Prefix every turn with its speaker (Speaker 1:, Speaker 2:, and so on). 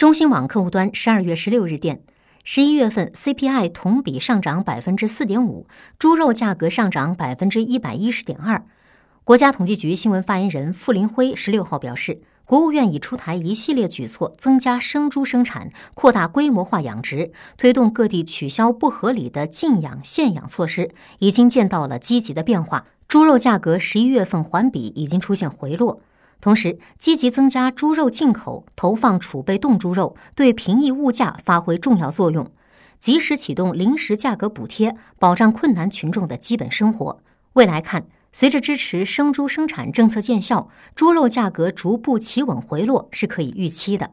Speaker 1: 中新网客户端十二月十六日电，十一月份 CPI 同比上涨百分之四点五，猪肉价格上涨百分之一百一十点二。国家统计局新闻发言人傅林辉十六号表示，国务院已出台一系列举措，增加生猪生产，扩大规模化养殖，推动各地取消不合理的禁养限养措施，已经见到了积极的变化。猪肉价格十一月份环比已经出现回落。同时，积极增加猪肉进口，投放储备冻猪肉，对平抑物价发挥重要作用。及时启动临时价格补贴，保障困难群众的基本生活。未来看，随着支持生猪生产政策见效，猪肉价格逐步企稳回落是可以预期的。